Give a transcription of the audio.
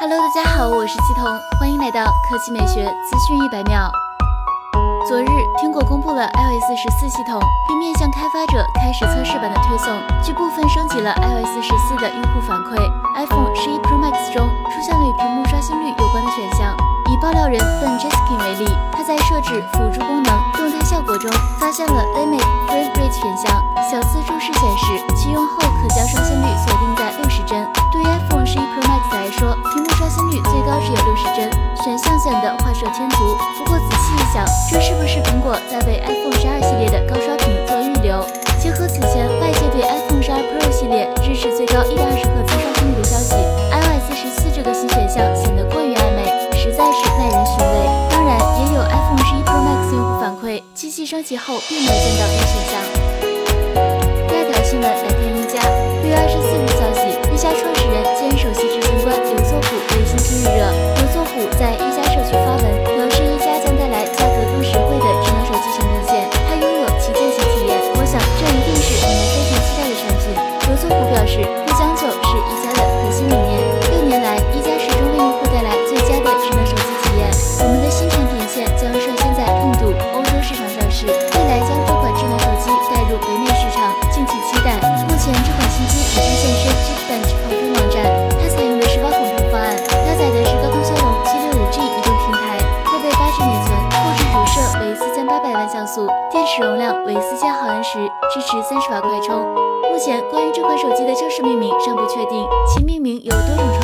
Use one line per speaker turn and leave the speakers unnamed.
Hello，大家好，我是七彤，欢迎来到科技美学资讯一百秒。昨日，苹果公布了 iOS 十四系统，并面向开发者开始测试版的推送，据部分升级了 iOS 十四的用户反馈，iPhone 十一 Pro Max 中出现了与屏幕刷新率有关的选项。以爆料人 Ben Jeskin 为例，他在设置辅助功能动态效果中发现了 Limit Frame Rate 选项，小字注释显示启用后可将刷新不过仔细一想，这是不是苹果在为 iPhone 十二系列的高刷屏做预留？结合此前外界对 iPhone 十二 Pro 系列支持最高一百二十赫兹刷新率的消息，iOS 十四这个新选项显得过于暧昧，实在是耐人寻味。当然，也有 iPhone 十一 Pro Max 用户反馈，机器升级后并没有见到该选项。敬请期待。目前这款新机已经现身 g e e n c h 跑分网站，它采用的是挖孔屏方案，搭载的是高通骁龙七六五 G 移动平台，配备八 G 内存，后置主摄为四千八百万像素，电池容量为四千毫安时，支持三十瓦快充。目前关于这款手机的正式命名尚不确定，其命名有多种